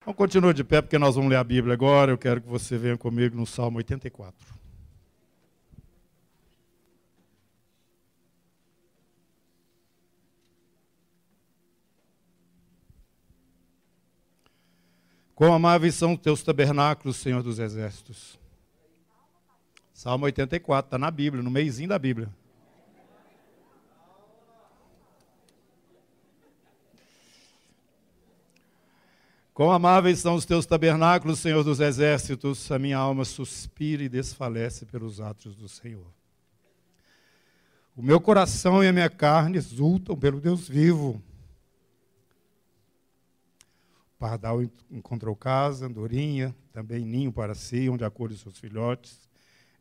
Então continua de pé, porque nós vamos ler a Bíblia agora. Eu quero que você venha comigo no Salmo 84. Quão amáveis são os teus tabernáculos, Senhor dos Exércitos. Salmo 84, está na Bíblia, no meizinho da Bíblia. Quão amáveis são os teus tabernáculos, Senhor dos Exércitos. A minha alma suspira e desfalece pelos atos do Senhor. O meu coração e a minha carne exultam pelo Deus vivo pardal encontrou casa, andorinha, também ninho para si, onde acolhe seus filhotes.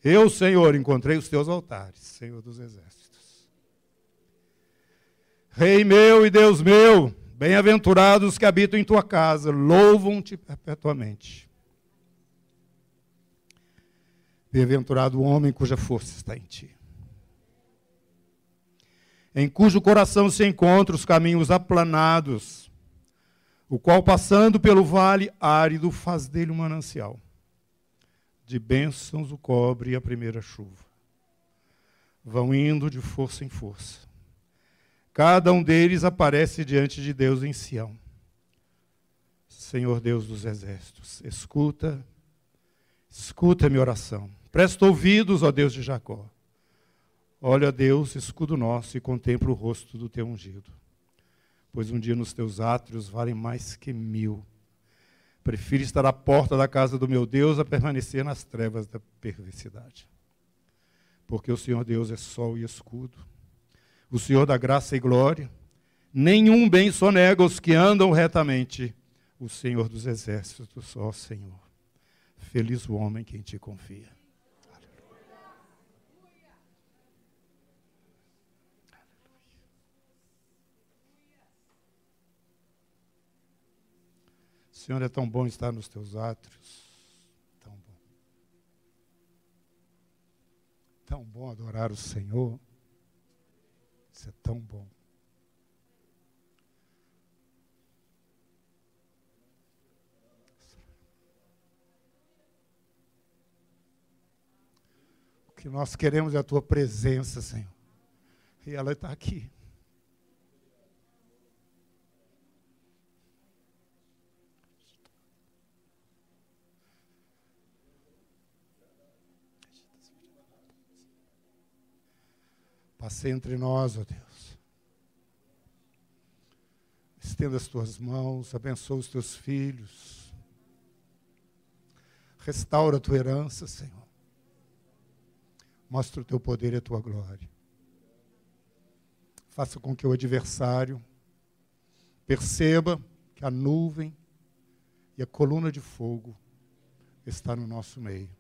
Eu, Senhor, encontrei os teus altares, Senhor dos exércitos. Rei meu e Deus meu, bem-aventurados que habitam em tua casa, louvam-te perpetuamente. Bem-aventurado o homem cuja força está em ti, em cujo coração se encontram os caminhos aplanados, o qual, passando pelo vale árido, faz dele um manancial. De bênçãos o cobre a primeira chuva. Vão indo de força em força. Cada um deles aparece diante de Deus em Sião. Senhor Deus dos exércitos, escuta, escuta minha oração. Presta ouvidos, ó Deus de Jacó. Olha, Deus, escudo nosso, e contempla o rosto do teu ungido pois um dia nos teus átrios valem mais que mil. Prefiro estar à porta da casa do meu Deus a permanecer nas trevas da perversidade. Porque o Senhor Deus é sol e escudo, o Senhor da graça e glória. Nenhum bem sonega os que andam retamente. O Senhor dos exércitos, ó Senhor. Feliz o homem que em ti confia. Senhor, é tão bom estar nos teus átrios. Tão bom. Tão bom adorar o Senhor. É tão bom. O que nós queremos é a tua presença, Senhor. E ela está aqui. Passe entre nós, ó Deus. Estenda as tuas mãos, abençoa os teus filhos. Restaura a tua herança, Senhor. Mostra o teu poder e a tua glória. Faça com que o adversário perceba que a nuvem e a coluna de fogo está no nosso meio.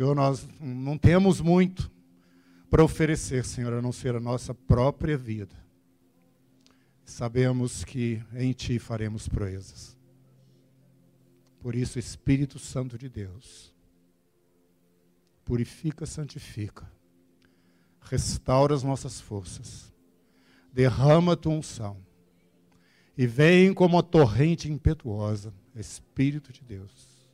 Senhor, nós não temos muito para oferecer, Senhor, a não ser a nossa própria vida. Sabemos que em Ti faremos proezas. Por isso, Espírito Santo de Deus, purifica, santifica, restaura as nossas forças, derrama a tua unção e vem como a torrente impetuosa, Espírito de Deus,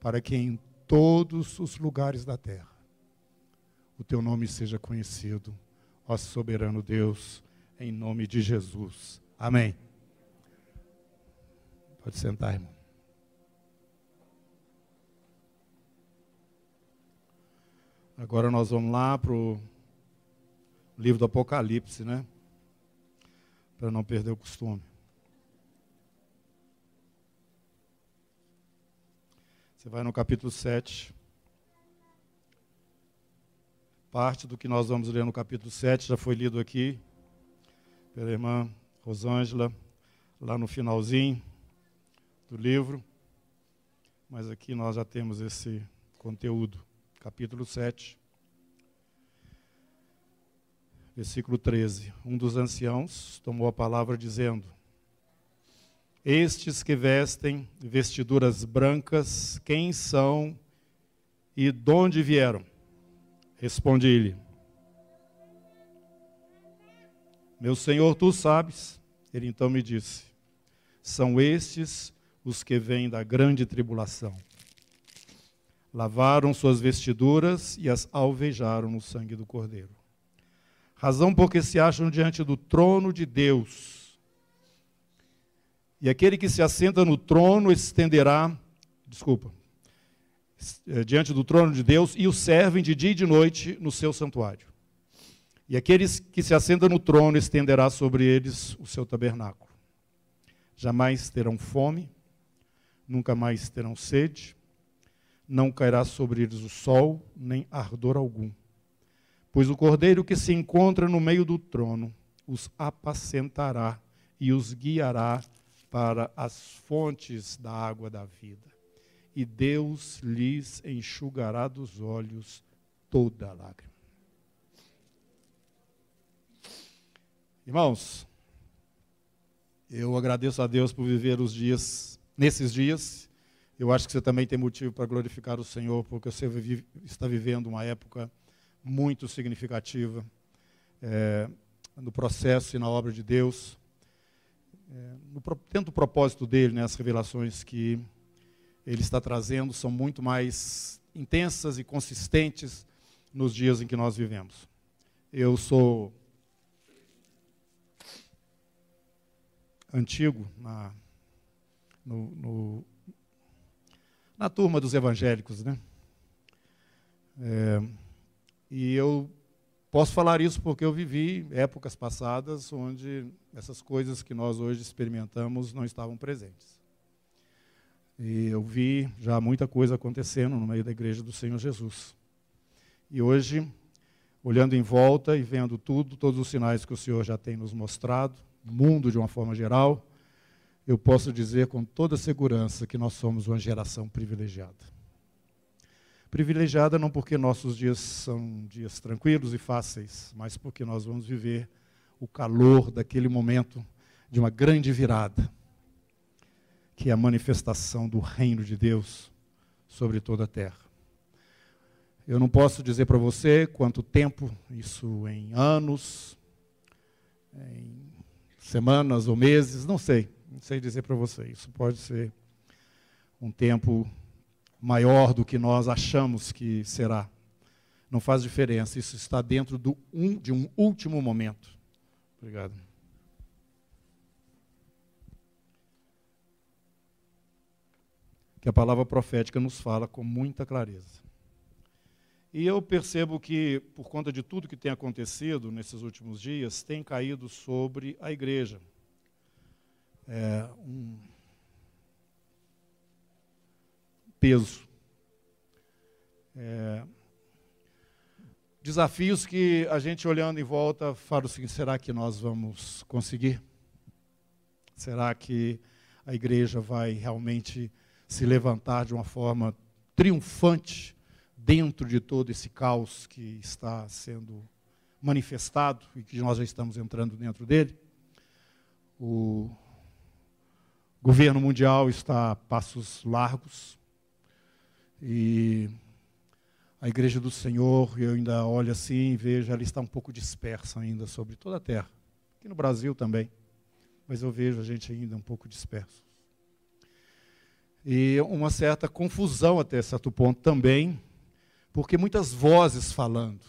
para que em todos os lugares da terra. O teu nome seja conhecido, ó soberano Deus, em nome de Jesus. Amém. Pode sentar, irmão. Agora nós vamos lá para o livro do Apocalipse, né? Para não perder o costume. Você vai no capítulo 7. Parte do que nós vamos ler no capítulo 7 já foi lido aqui pela irmã Rosângela, lá no finalzinho do livro. Mas aqui nós já temos esse conteúdo. Capítulo 7, versículo 13. Um dos anciãos tomou a palavra dizendo: estes que vestem vestiduras brancas, quem são e de onde vieram? Responde-lhe. Meu senhor, tu sabes. Ele então me disse: São estes os que vêm da grande tribulação. Lavaram suas vestiduras e as alvejaram no sangue do Cordeiro. Razão porque se acham diante do trono de Deus. E aquele que se assenta no trono estenderá, desculpa, eh, diante do trono de Deus e o servem de dia e de noite no seu santuário. E aqueles que se assentam no trono estenderá sobre eles o seu tabernáculo. Jamais terão fome, nunca mais terão sede, não cairá sobre eles o sol, nem ardor algum. Pois o cordeiro que se encontra no meio do trono os apacentará e os guiará para as fontes da água da vida. E Deus lhes enxugará dos olhos toda lágrima. Irmãos, eu agradeço a Deus por viver os dias, nesses dias. Eu acho que você também tem motivo para glorificar o Senhor, porque você vive, está vivendo uma época muito significativa é, no processo e na obra de Deus. É, no, dentro do propósito dele, né, as revelações que ele está trazendo são muito mais intensas e consistentes nos dias em que nós vivemos. Eu sou antigo, na, no, no, na turma dos evangélicos, né? É, e eu posso falar isso porque eu vivi épocas passadas onde essas coisas que nós hoje experimentamos não estavam presentes. E eu vi já muita coisa acontecendo no meio da igreja do Senhor Jesus. E hoje, olhando em volta e vendo tudo, todos os sinais que o Senhor já tem nos mostrado, mundo de uma forma geral, eu posso dizer com toda segurança que nós somos uma geração privilegiada. Privilegiada não porque nossos dias são dias tranquilos e fáceis, mas porque nós vamos viver o calor daquele momento de uma grande virada, que é a manifestação do reino de Deus sobre toda a terra. Eu não posso dizer para você quanto tempo, isso em anos, em semanas ou meses, não sei, não sei dizer para você. Isso pode ser um tempo maior do que nós achamos que será. Não faz diferença, isso está dentro do um, de um último momento. Obrigado. Que a palavra profética nos fala com muita clareza. E eu percebo que, por conta de tudo que tem acontecido nesses últimos dias, tem caído sobre a igreja. É, um É, desafios que a gente olhando em volta fala seguinte: será que nós vamos conseguir? Será que a igreja vai realmente se levantar de uma forma triunfante dentro de todo esse caos que está sendo manifestado e que nós já estamos entrando dentro dele. O governo mundial está a passos largos e a igreja do Senhor, eu ainda olho assim e vejo, ela está um pouco dispersa ainda sobre toda a terra. Aqui no Brasil também, mas eu vejo a gente ainda um pouco disperso. E uma certa confusão até certo ponto também, porque muitas vozes falando.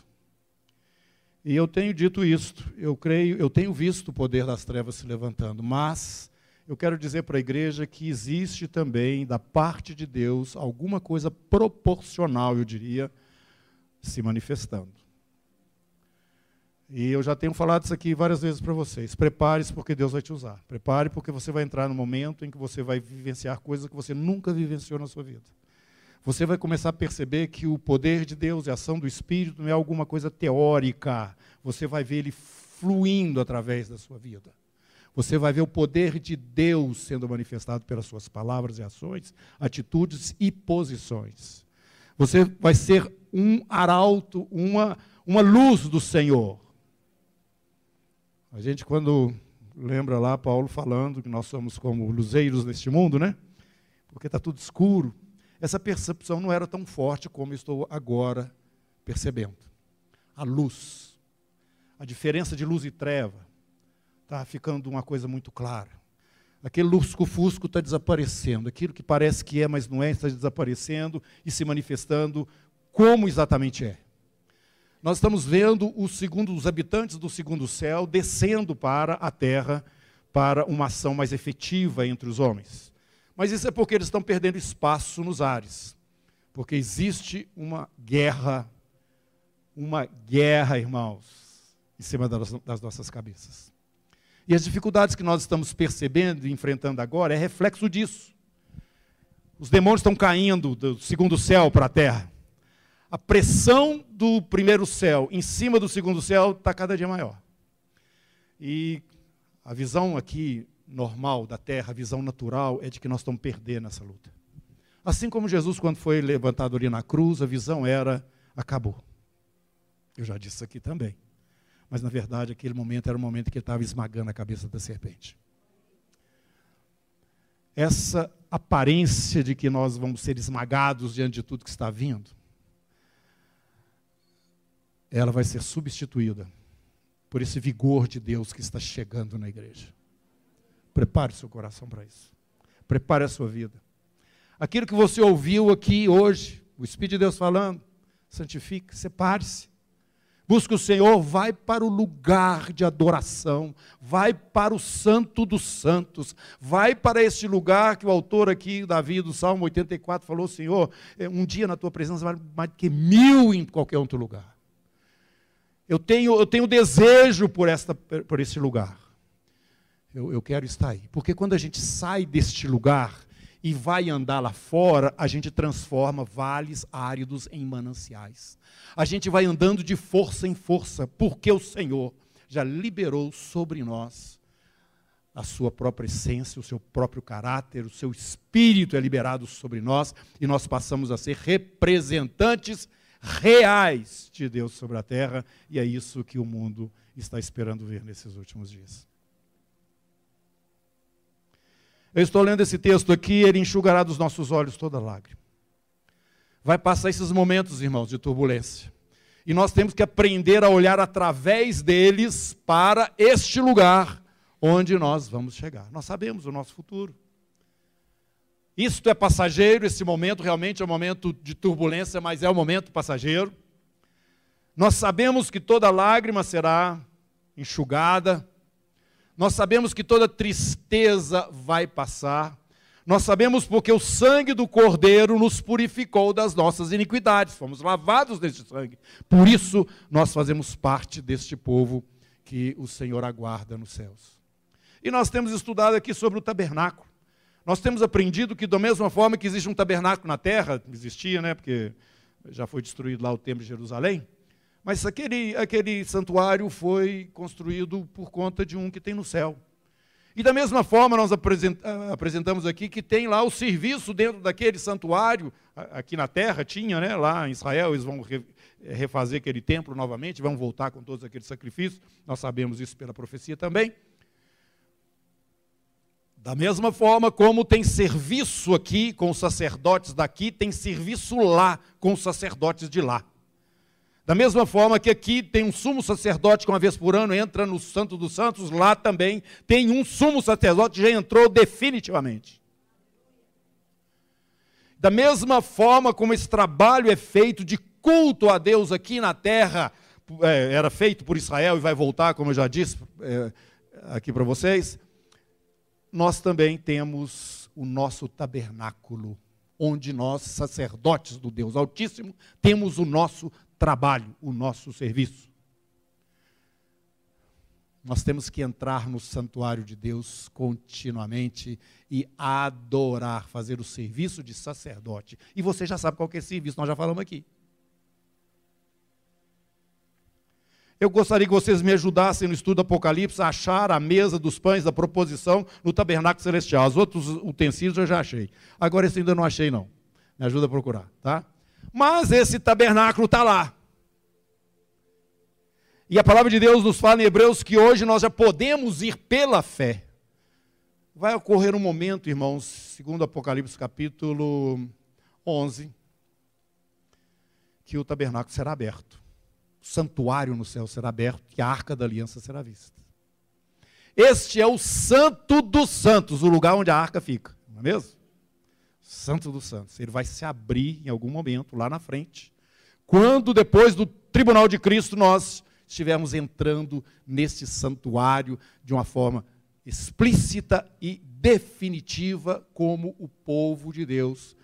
E eu tenho dito isto, eu creio, eu tenho visto o poder das trevas se levantando, mas eu quero dizer para a igreja que existe também da parte de Deus alguma coisa proporcional, eu diria, se manifestando. E eu já tenho falado isso aqui várias vezes para vocês. Prepare-se porque Deus vai te usar. Prepare porque você vai entrar no momento em que você vai vivenciar coisas que você nunca vivenciou na sua vida você vai começar a perceber que o poder de Deus e a ação do Espírito não é alguma coisa teórica. Você vai ver ele fluindo através da sua vida. Você vai ver o poder de Deus sendo manifestado pelas suas palavras e ações, atitudes e posições. Você vai ser um arauto, uma, uma luz do Senhor. A gente, quando lembra lá Paulo falando que nós somos como luzeiros neste mundo, né? Porque está tudo escuro essa percepção não era tão forte como estou agora percebendo. A luz, a diferença de luz e treva, está ficando uma coisa muito clara. Aquele lusco-fusco está desaparecendo. Aquilo que parece que é, mas não é, está desaparecendo e se manifestando como exatamente é. Nós estamos vendo os, segundo, os habitantes do segundo céu descendo para a terra para uma ação mais efetiva entre os homens. Mas isso é porque eles estão perdendo espaço nos ares. Porque existe uma guerra, uma guerra, irmãos, em cima das, das nossas cabeças. E as dificuldades que nós estamos percebendo e enfrentando agora é reflexo disso. Os demônios estão caindo do segundo céu para a terra. A pressão do primeiro céu em cima do segundo céu está cada dia maior. E a visão aqui normal da terra, a visão natural, é de que nós estamos perdendo essa luta. Assim como Jesus, quando foi levantado ali na cruz, a visão era: acabou. Eu já disse aqui também mas na verdade aquele momento era o momento que ele estava esmagando a cabeça da serpente. Essa aparência de que nós vamos ser esmagados diante de tudo que está vindo, ela vai ser substituída por esse vigor de Deus que está chegando na igreja. Prepare seu coração para isso. Prepare a sua vida. Aquilo que você ouviu aqui hoje, o Espírito de Deus falando, santifique, separe-se. Busca o Senhor, vai para o lugar de adoração, vai para o santo dos santos, vai para este lugar que o autor aqui, Davi, do Salmo 84, falou: Senhor, é, um dia na tua presença vale mais do que mil em qualquer outro lugar. Eu tenho, eu tenho desejo por, esta, por esse lugar. Eu, eu quero estar aí. Porque quando a gente sai deste lugar, e vai andar lá fora, a gente transforma vales áridos em mananciais. A gente vai andando de força em força, porque o Senhor já liberou sobre nós a sua própria essência, o seu próprio caráter, o seu espírito é liberado sobre nós e nós passamos a ser representantes reais de Deus sobre a terra, e é isso que o mundo está esperando ver nesses últimos dias. Eu estou lendo esse texto aqui, ele enxugará dos nossos olhos toda lágrima. Vai passar esses momentos, irmãos, de turbulência. E nós temos que aprender a olhar através deles para este lugar onde nós vamos chegar. Nós sabemos o nosso futuro. Isto é passageiro, esse momento realmente é um momento de turbulência, mas é um momento passageiro. Nós sabemos que toda lágrima será enxugada, nós sabemos que toda tristeza vai passar. Nós sabemos porque o sangue do Cordeiro nos purificou das nossas iniquidades. Fomos lavados deste sangue. Por isso, nós fazemos parte deste povo que o Senhor aguarda nos céus. E nós temos estudado aqui sobre o tabernáculo. Nós temos aprendido que, da mesma forma que existe um tabernáculo na terra, existia, né, porque já foi destruído lá o templo de Jerusalém, mas aquele, aquele santuário foi construído por conta de um que tem no céu. E da mesma forma, nós apresentamos aqui que tem lá o serviço dentro daquele santuário, aqui na terra tinha, né? lá em Israel, eles vão refazer aquele templo novamente, vão voltar com todos aqueles sacrifícios, nós sabemos isso pela profecia também. Da mesma forma como tem serviço aqui com os sacerdotes daqui, tem serviço lá com os sacerdotes de lá. Da mesma forma que aqui tem um sumo sacerdote que uma vez por ano entra no Santo dos Santos, lá também tem um sumo sacerdote que já entrou definitivamente. Da mesma forma como esse trabalho é feito de culto a Deus aqui na terra, é, era feito por Israel e vai voltar, como eu já disse é, aqui para vocês, nós também temos o nosso tabernáculo, onde nós, sacerdotes do Deus Altíssimo, temos o nosso trabalho, o nosso serviço. Nós temos que entrar no santuário de Deus continuamente e adorar, fazer o serviço de sacerdote. E você já sabe qual é esse serviço, nós já falamos aqui. Eu gostaria que vocês me ajudassem no estudo do Apocalipse a achar a mesa dos pães da proposição no tabernáculo celestial. Os outros utensílios eu já achei. Agora esse ainda não achei, não. Me ajuda a procurar, tá? Mas esse tabernáculo está lá. E a palavra de Deus nos fala em Hebreus que hoje nós já podemos ir pela fé. Vai ocorrer um momento, irmãos, segundo Apocalipse capítulo 11, que o tabernáculo será aberto. O santuário no céu será aberto e a arca da aliança será vista. Este é o Santo dos Santos, o lugar onde a arca fica, não é mesmo? Santo dos Santos. Ele vai se abrir em algum momento lá na frente. Quando depois do tribunal de Cristo nós estivermos entrando nesse santuário de uma forma explícita e definitiva como o povo de Deus,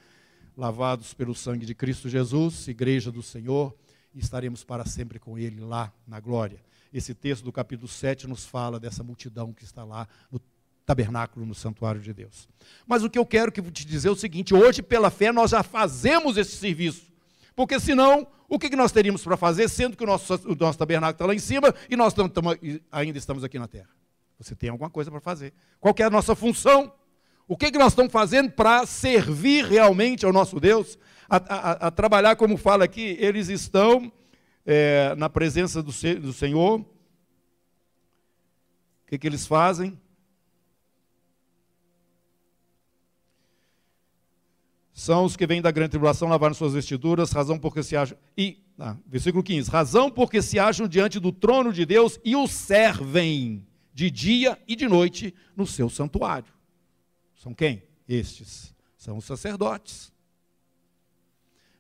lavados pelo sangue de Cristo Jesus, igreja do Senhor, e estaremos para sempre com ele lá na glória. Esse texto do capítulo 7 nos fala dessa multidão que está lá no tabernáculo, no santuário de Deus. Mas o que eu quero que te dizer é o seguinte: hoje, pela fé, nós já fazemos esse serviço. Porque senão, o que nós teríamos para fazer, sendo que o nosso, o nosso tabernáculo está lá em cima e nós ainda estamos aqui na terra? Você tem alguma coisa para fazer. Qual é a nossa função? O que, que nós estamos fazendo para servir realmente ao nosso Deus? A, a, a, trabalhar, como fala aqui, eles estão é, na presença do, do Senhor. O que, que eles fazem? São os que vêm da grande tribulação lavaram suas vestiduras, razão porque se acham. E, ah, versículo 15: razão porque se acham diante do trono de Deus e o servem de dia e de noite no seu santuário. São quem? Estes. São os sacerdotes.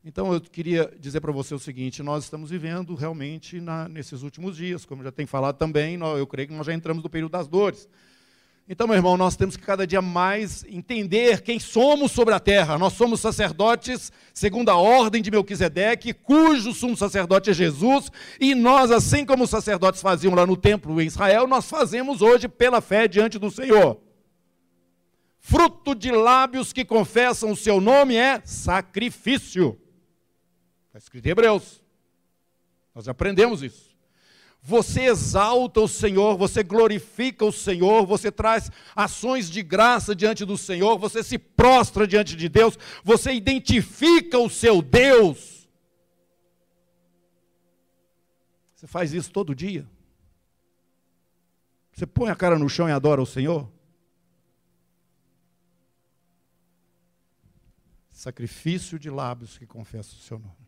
Então eu queria dizer para você o seguinte: nós estamos vivendo realmente na, nesses últimos dias, como já tem falado também, eu creio que nós já entramos no período das dores. Então, meu irmão, nós temos que cada dia mais entender quem somos sobre a terra. Nós somos sacerdotes segundo a ordem de Melquisedeque, cujo sumo sacerdote é Jesus, e nós, assim como os sacerdotes faziam lá no templo em Israel, nós fazemos hoje pela fé diante do Senhor. Fruto de lábios que confessam o seu nome é sacrifício. Está escrito em Hebreus. Nós aprendemos isso você exalta o Senhor, você glorifica o Senhor, você traz ações de graça diante do Senhor, você se prostra diante de Deus, você identifica o seu Deus. Você faz isso todo dia? Você põe a cara no chão e adora o Senhor? Sacrifício de lábios que confessa o seu nome.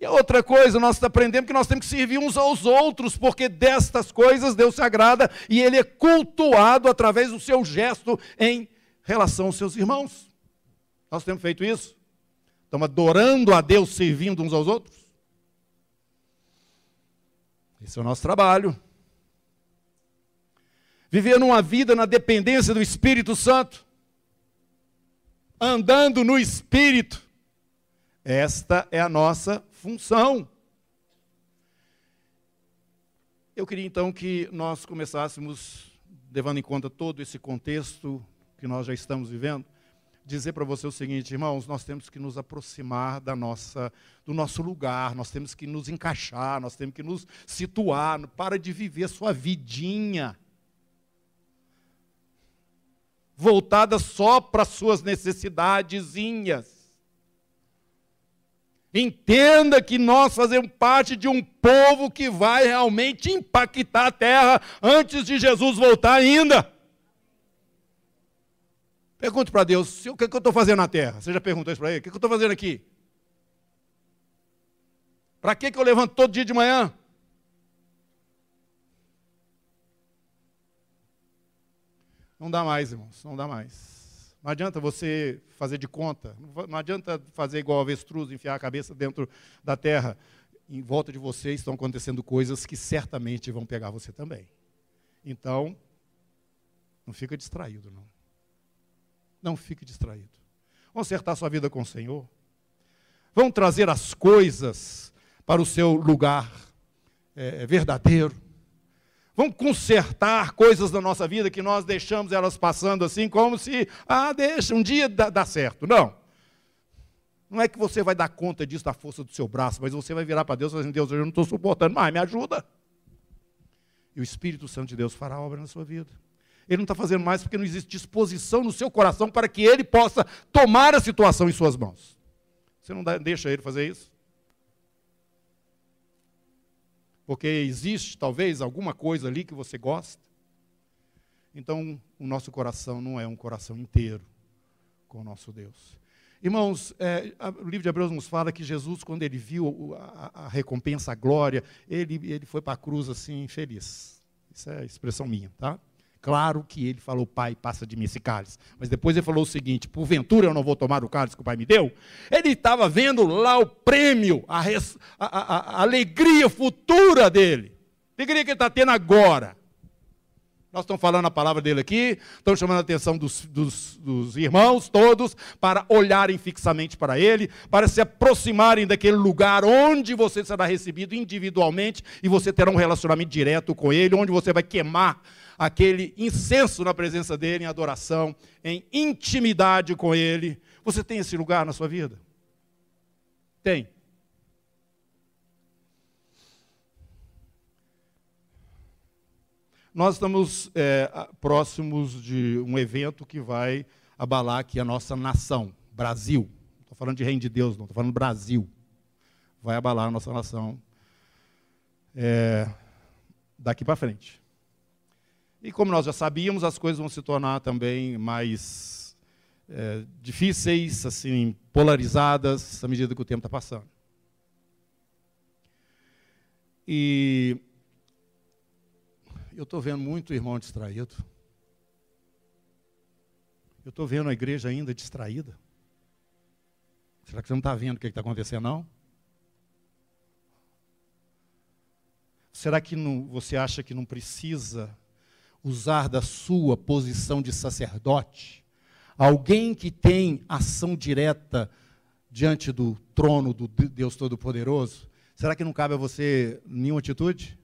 E a outra coisa, nós aprendemos que nós temos que servir uns aos outros, porque destas coisas Deus se agrada e Ele é cultuado através do seu gesto em relação aos seus irmãos. Nós temos feito isso? Estamos adorando a Deus, servindo uns aos outros? Esse é o nosso trabalho. Viver numa vida na dependência do Espírito Santo, andando no Espírito. Esta é a nossa função. Eu queria então que nós começássemos, levando em conta todo esse contexto que nós já estamos vivendo, dizer para você o seguinte, irmãos, nós temos que nos aproximar da nossa, do nosso lugar, nós temos que nos encaixar, nós temos que nos situar, para de viver sua vidinha voltada só para suas necessidadezinhas. Entenda que nós fazemos parte de um povo que vai realmente impactar a terra antes de Jesus voltar ainda. Pergunte para Deus, o que, é que eu estou fazendo na terra? Você já perguntou isso para ele? O que, é que eu estou fazendo aqui? Para que, que eu levanto todo dia de manhã? Não dá mais, irmãos, não dá mais. Não adianta você fazer de conta, não adianta fazer igual avestruz, enfiar a cabeça dentro da terra. Em volta de você estão acontecendo coisas que certamente vão pegar você também. Então, não fica distraído, não. Não fique distraído. Vamos acertar sua vida com o Senhor. Vamos trazer as coisas para o seu lugar é, verdadeiro. Vamos consertar coisas da nossa vida que nós deixamos elas passando assim, como se, ah, deixa, um dia dá, dá certo. Não. Não é que você vai dar conta disso da força do seu braço, mas você vai virar para Deus e falar assim, Deus, eu não estou suportando mais, me ajuda. E o Espírito Santo de Deus fará obra na sua vida. Ele não está fazendo mais porque não existe disposição no seu coração para que ele possa tomar a situação em suas mãos. Você não deixa ele fazer isso? Porque existe talvez alguma coisa ali que você gosta. Então, o nosso coração não é um coração inteiro com o nosso Deus. Irmãos, é, o livro de Hebreus nos fala que Jesus, quando ele viu a, a recompensa, a glória, ele, ele foi para a cruz assim, feliz. Isso é expressão minha, tá? Claro que ele falou, pai, passa de mim esse cálice. Mas depois ele falou o seguinte: porventura eu não vou tomar o cálice que o pai me deu? Ele estava vendo lá o prêmio, a, res, a, a, a alegria futura dele. Alegria que ele está tendo agora. Nós estamos falando a palavra dele aqui, estamos chamando a atenção dos, dos, dos, irmãos todos para olharem fixamente para ele, para se aproximarem daquele lugar onde você será recebido individualmente e você terá um relacionamento direto com ele, onde você vai queimar aquele incenso na presença dele, em adoração, em intimidade com ele. Você tem esse lugar na sua vida? Tem. Nós estamos é, próximos de um evento que vai abalar aqui a nossa nação, Brasil. Estou falando de reino de Deus, não, estou falando Brasil. Vai abalar a nossa nação é, daqui para frente. E como nós já sabíamos, as coisas vão se tornar também mais é, difíceis, assim, polarizadas, à medida que o tempo está passando. E eu estou vendo muito irmão distraído. Eu estou vendo a igreja ainda distraída. Será que você não está vendo o que está acontecendo, não? Será que não, você acha que não precisa usar da sua posição de sacerdote? Alguém que tem ação direta diante do trono do Deus Todo-Poderoso? Será que não cabe a você nenhuma atitude?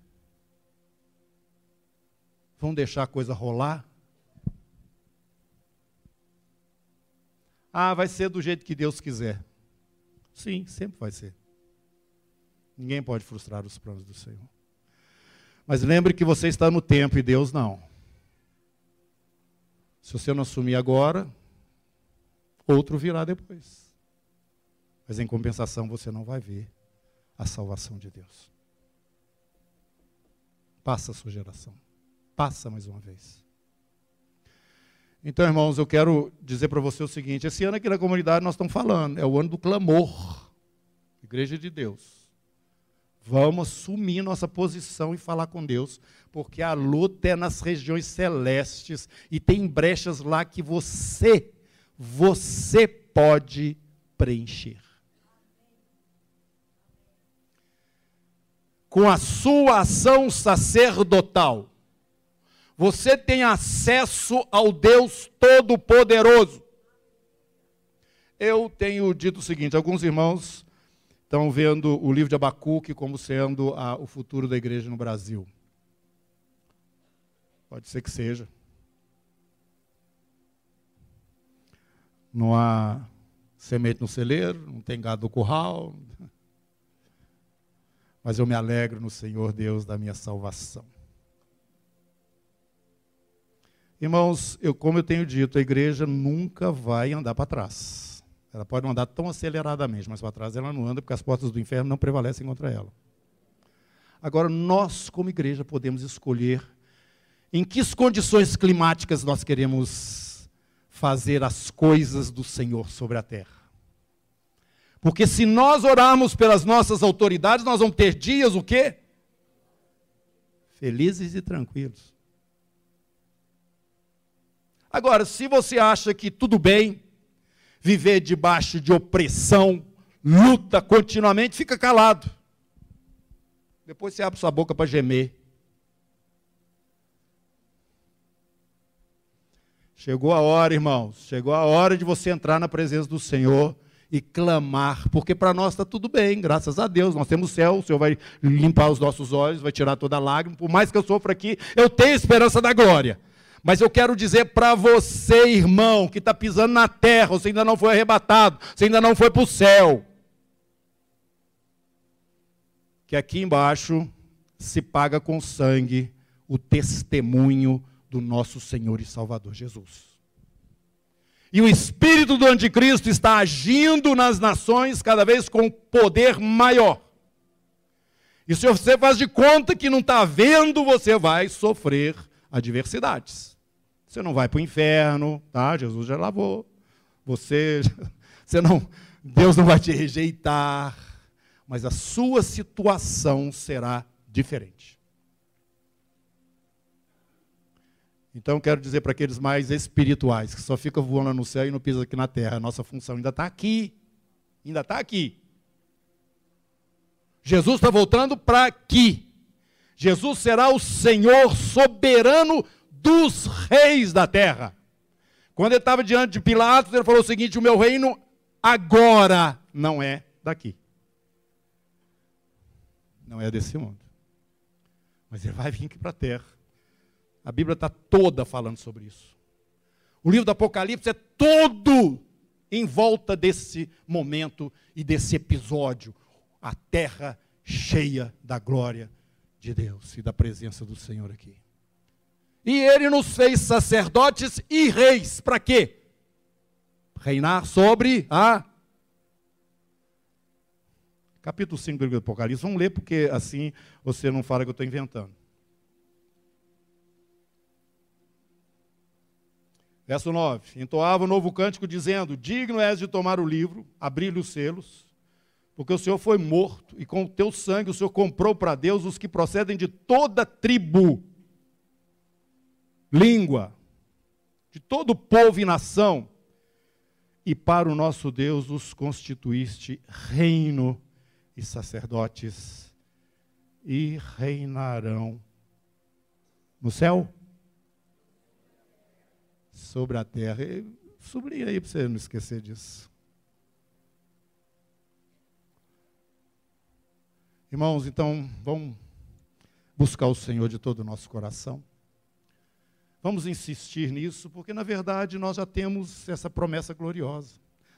Vão deixar a coisa rolar? Ah, vai ser do jeito que Deus quiser. Sim, sempre vai ser. Ninguém pode frustrar os planos do Senhor. Mas lembre que você está no tempo e Deus não. Se você não assumir agora, outro virá depois. Mas em compensação você não vai ver a salvação de Deus. Passa a sua geração. Passa mais uma vez. Então, irmãos, eu quero dizer para você o seguinte: esse ano aqui na comunidade nós estamos falando, é o ano do clamor. Igreja de Deus. Vamos assumir nossa posição e falar com Deus, porque a luta é nas regiões celestes e tem brechas lá que você, você pode preencher. Com a sua ação sacerdotal, você tem acesso ao Deus Todo-Poderoso. Eu tenho dito o seguinte: alguns irmãos estão vendo o livro de Abacuque como sendo a, o futuro da igreja no Brasil. Pode ser que seja. Não há semente no celeiro, não tem gado no curral. Mas eu me alegro no Senhor Deus da minha salvação. Irmãos, eu, como eu tenho dito, a igreja nunca vai andar para trás. Ela pode andar tão aceleradamente, mas para trás ela não anda, porque as portas do inferno não prevalecem contra ela. Agora, nós, como igreja, podemos escolher em que condições climáticas nós queremos fazer as coisas do Senhor sobre a terra. Porque se nós orarmos pelas nossas autoridades, nós vamos ter dias o quê? Felizes e tranquilos. Agora, se você acha que tudo bem viver debaixo de opressão, luta continuamente, fica calado. Depois você abre sua boca para gemer. Chegou a hora, irmãos, chegou a hora de você entrar na presença do Senhor e clamar, porque para nós está tudo bem, graças a Deus. Nós temos céu, o Senhor vai limpar os nossos olhos, vai tirar toda lágrima. Por mais que eu sofra aqui, eu tenho esperança da glória. Mas eu quero dizer para você, irmão, que está pisando na terra, você ainda não foi arrebatado, você ainda não foi para o céu, que aqui embaixo se paga com sangue o testemunho do nosso Senhor e Salvador Jesus. E o espírito do anticristo está agindo nas nações cada vez com poder maior. E se você faz de conta que não está vendo, você vai sofrer adversidades. Você não vai para o inferno, tá? Jesus já lavou. Você, você não, Deus não vai te rejeitar, mas a sua situação será diferente. Então, quero dizer para aqueles mais espirituais, que só ficam voando no céu e não pisam aqui na terra, a nossa função ainda está aqui. Ainda está aqui. Jesus está voltando para aqui. Jesus será o Senhor soberano dos reis da terra. Quando ele estava diante de Pilatos, ele falou o seguinte: O meu reino agora não é daqui. Não é desse mundo. Mas ele vai vir aqui para a terra. A Bíblia está toda falando sobre isso. O livro do Apocalipse é todo em volta desse momento e desse episódio. A terra cheia da glória de Deus e da presença do Senhor aqui. E ele nos fez sacerdotes e reis. Para quê? Reinar sobre a. Capítulo 5 do livro do Apocalipse. Vamos ler, porque assim você não fala que eu estou inventando. Verso 9: Entoava um novo cântico, dizendo: Digno és de tomar o livro, abrir-lhe os selos, porque o Senhor foi morto, e com o teu sangue o Senhor comprou para Deus os que procedem de toda tribo língua, de todo povo e nação, e para o nosso Deus os constituíste reino e sacerdotes, e reinarão no céu, sobre a terra. Sublinha aí para você não esquecer disso. Irmãos, então, vamos buscar o Senhor de todo o nosso coração. Vamos insistir nisso, porque na verdade nós já temos essa promessa gloriosa.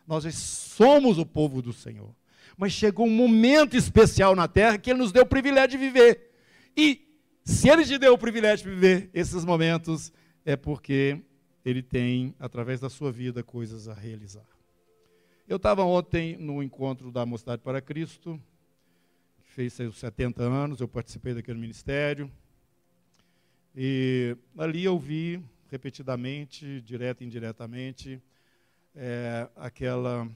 Nós já somos o povo do Senhor. Mas chegou um momento especial na terra que Ele nos deu o privilégio de viver. E se Ele te deu o privilégio de viver esses momentos, é porque Ele tem, através da sua vida, coisas a realizar. Eu estava ontem no encontro da Mocidade para Cristo, que fez seus 70 anos, eu participei daquele ministério. E ali eu vi repetidamente, direto e indiretamente, é, aquela,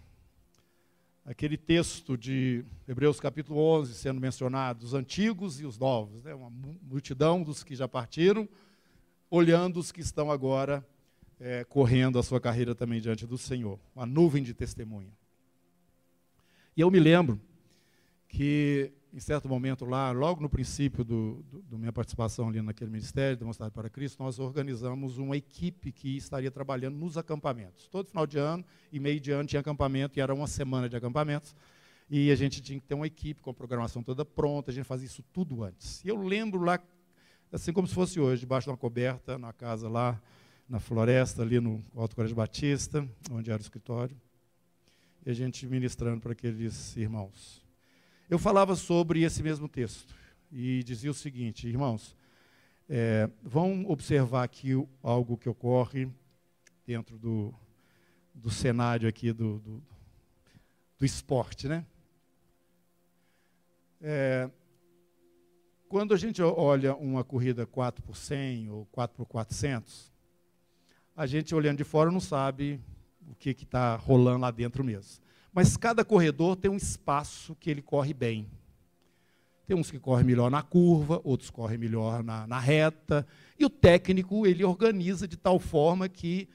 aquele texto de Hebreus capítulo 11 sendo mencionado, os antigos e os novos, né? uma multidão dos que já partiram, olhando os que estão agora é, correndo a sua carreira também diante do Senhor, uma nuvem de testemunha. E eu me lembro que em certo momento lá, logo no princípio do, do, do minha participação ali naquele ministério, Demonstrado para Cristo, nós organizamos uma equipe que estaria trabalhando nos acampamentos. Todo final de ano e meio de ano tinha acampamento, e era uma semana de acampamentos. E a gente tinha que ter uma equipe com a programação toda pronta, a gente fazia isso tudo antes. E eu lembro lá, assim como se fosse hoje, debaixo de uma coberta, na casa lá, na floresta, ali no Alto Colégio Batista, onde era o escritório, e a gente ministrando para aqueles irmãos. Eu falava sobre esse mesmo texto e dizia o seguinte, irmãos, é, vão observar aqui algo que ocorre dentro do, do cenário aqui do, do, do esporte, né? É, quando a gente olha uma corrida 4 por 100 ou 4 por 400, a gente olhando de fora não sabe o que está rolando lá dentro mesmo. Mas cada corredor tem um espaço que ele corre bem. Tem uns que correm melhor na curva, outros correm melhor na, na reta. E o técnico, ele organiza de tal forma que,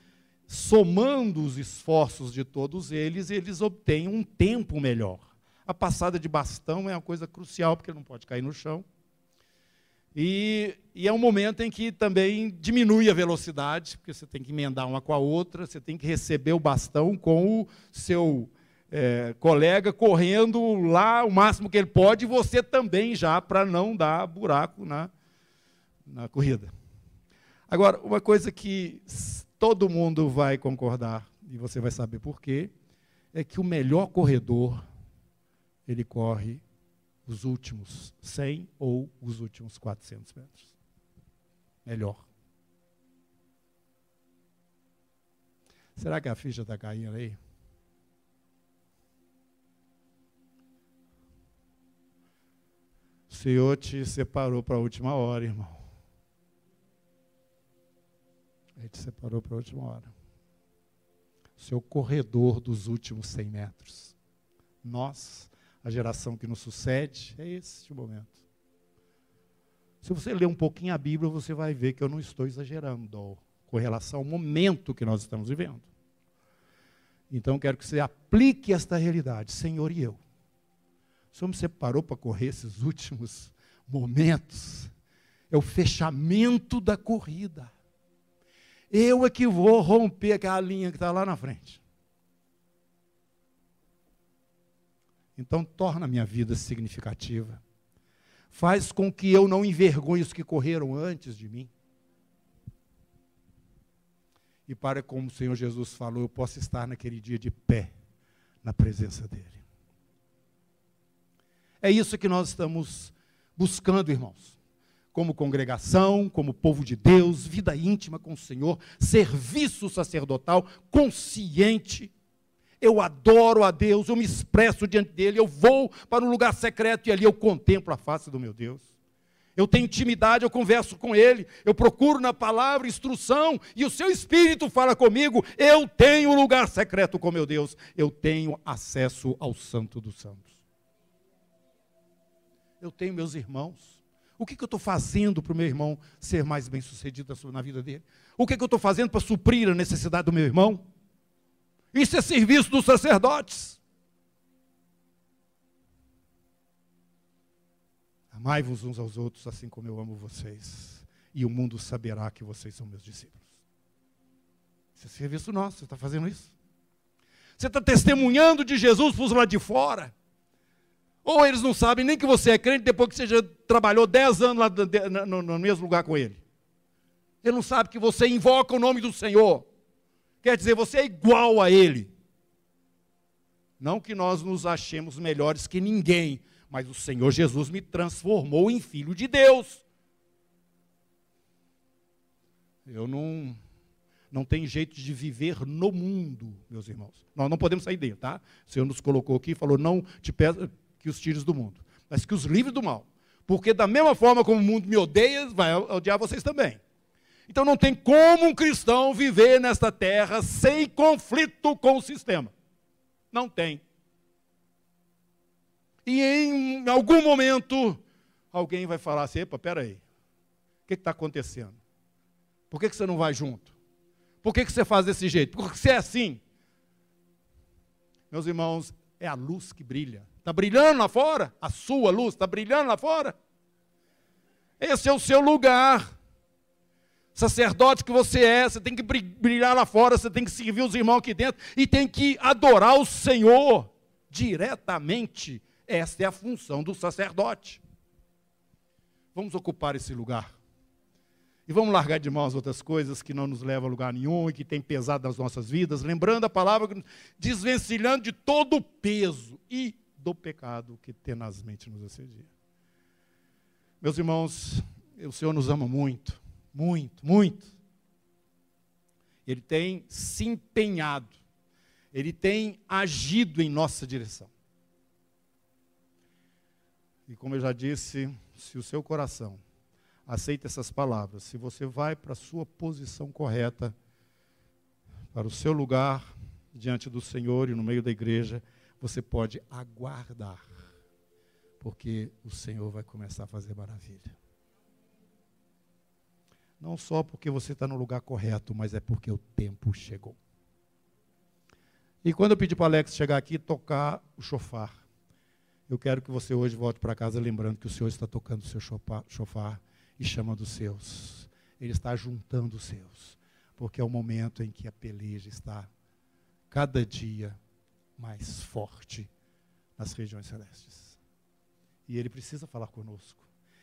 somando os esforços de todos eles, eles obtêm um tempo melhor. A passada de bastão é uma coisa crucial, porque não pode cair no chão. E, e, é um momento em que também diminui a velocidade, porque você tem que emendar uma com a outra, você tem que receber o bastão com o seu é, colega correndo lá o máximo que ele pode, e você também já, para não dar buraco na, na corrida. Agora, uma coisa que todo mundo vai concordar, e você vai saber por quê, é que o melhor corredor, ele corre os últimos 100 ou os últimos 400 metros. Melhor. Será que a ficha está caindo aí? Senhor te separou para a última hora, irmão. Ele te separou para a última hora. Seu corredor dos últimos 100 metros. Nós, a geração que nos sucede, é esse o momento. Se você ler um pouquinho a Bíblia, você vai ver que eu não estou exagerando com relação ao momento que nós estamos vivendo. Então, quero que você aplique esta realidade, Senhor e eu. O Senhor me separou para correr esses últimos momentos. É o fechamento da corrida. Eu é que vou romper aquela linha que está lá na frente. Então, torna a minha vida significativa. Faz com que eu não envergonhe os que correram antes de mim. E para como o Senhor Jesus falou, eu possa estar naquele dia de pé na presença dEle. É isso que nós estamos buscando, irmãos. Como congregação, como povo de Deus, vida íntima com o Senhor, serviço sacerdotal consciente eu adoro a Deus, eu me expresso diante dele, eu vou para um lugar secreto e ali eu contemplo a face do meu Deus. Eu tenho intimidade, eu converso com ele, eu procuro na palavra instrução e o seu espírito fala comigo. Eu tenho um lugar secreto com meu Deus, eu tenho acesso ao Santo dos Santos. Eu tenho meus irmãos. O que, que eu estou fazendo para o meu irmão ser mais bem sucedido na vida dele? O que, que eu estou fazendo para suprir a necessidade do meu irmão? Isso é serviço dos sacerdotes. Amai-vos uns aos outros assim como eu amo vocês. E o mundo saberá que vocês são meus discípulos. Isso é serviço nosso, você está fazendo isso? Você está testemunhando de Jesus para os lá de fora. Ou eles não sabem nem que você é crente depois que você já trabalhou dez anos lá no mesmo lugar com ele. Ele não sabe que você invoca o nome do Senhor. Quer dizer, você é igual a Ele. Não que nós nos achemos melhores que ninguém, mas o Senhor Jesus me transformou em filho de Deus. Eu não não tem jeito de viver no mundo, meus irmãos. Nós não podemos sair dele, tá? O Senhor nos colocou aqui e falou: não te peço que os tires do mundo, mas que os livre do mal. Porque da mesma forma como o mundo me odeia, vai odiar vocês também. Então não tem como um cristão viver nesta terra sem conflito com o sistema. Não tem. E em algum momento, alguém vai falar assim: epa, peraí, o que está acontecendo? Por que, que você não vai junto? Por que, que você faz desse jeito? Por que você é assim? Meus irmãos, é a luz que brilha. Está brilhando lá fora? A sua luz está brilhando lá fora? Esse é o seu lugar sacerdote que você é, você tem que brilhar lá fora, você tem que servir os irmãos aqui dentro e tem que adorar o Senhor diretamente. Esta é a função do sacerdote. Vamos ocupar esse lugar. E vamos largar de mão as outras coisas que não nos levam a lugar nenhum e que tem pesado nas nossas vidas, lembrando a palavra, desvencilhando de todo o peso e do pecado que tenazmente nos assedia. Meus irmãos, o Senhor nos ama muito. Muito, muito. Ele tem se empenhado, ele tem agido em nossa direção. E como eu já disse, se o seu coração aceita essas palavras, se você vai para a sua posição correta, para o seu lugar diante do Senhor e no meio da igreja, você pode aguardar, porque o Senhor vai começar a fazer maravilha. Não só porque você está no lugar correto, mas é porque o tempo chegou. E quando eu pedi para Alex chegar aqui e tocar o chofar, eu quero que você hoje volte para casa lembrando que o Senhor está tocando o seu chofar e chamando os seus. Ele está juntando os seus. Porque é o momento em que a peleja está cada dia mais forte nas regiões celestes. E ele precisa falar conosco.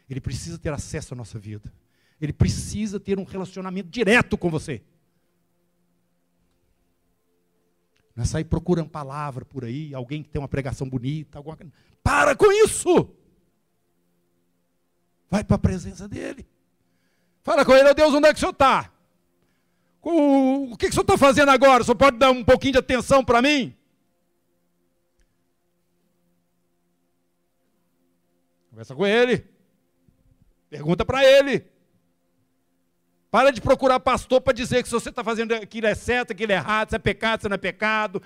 Ele precisa ter acesso à nossa vida. Ele precisa ter um relacionamento direto com você. Não é sair procurando palavra por aí, alguém que tem uma pregação bonita. Alguma... Para com isso! Vai para a presença dele. Fala com ele, oh Deus, onde é que o senhor está? O que, que o senhor está fazendo agora? O senhor pode dar um pouquinho de atenção para mim? Conversa com ele. Pergunta para ele. Para de procurar pastor para dizer que se você está fazendo aquilo é certo, aquilo é errado, se é pecado, se não é pecado.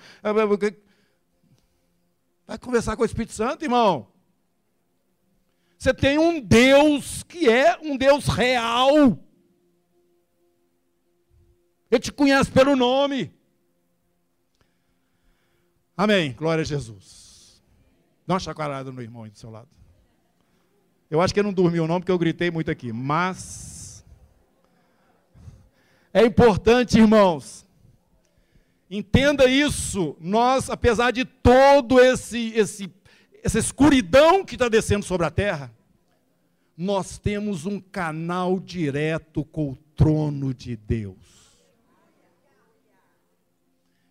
Vai conversar com o Espírito Santo, irmão. Você tem um Deus que é um Deus real. Ele te conhece pelo nome. Amém. Glória a Jesus. Dá uma chacoalhada no irmão aí do seu lado. Eu acho que ele não dormiu não, porque eu gritei muito aqui. Mas é importante, irmãos. Entenda isso. Nós, apesar de todo esse, esse essa escuridão que está descendo sobre a terra, nós temos um canal direto com o trono de Deus.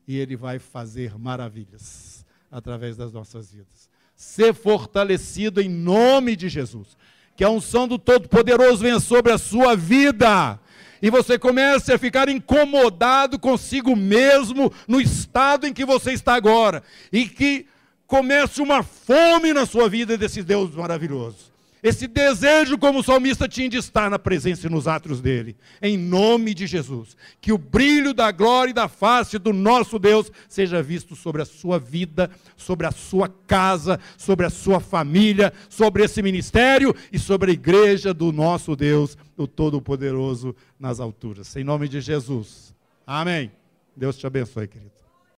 E Ele vai fazer maravilhas através das nossas vidas ser fortalecido em nome de Jesus. Que a unção do Todo-Poderoso venha sobre a sua vida. E você comece a ficar incomodado consigo mesmo no estado em que você está agora. E que comece uma fome na sua vida desse Deus maravilhoso esse desejo, como o salmista tinha de estar na presença e nos atos dele, em nome de Jesus. Que o brilho da glória e da face do nosso Deus seja visto sobre a sua vida, sobre a sua casa, sobre a sua família, sobre esse ministério e sobre a igreja do nosso Deus, o Todo-Poderoso nas alturas. Em nome de Jesus. Amém. Deus te abençoe, querido.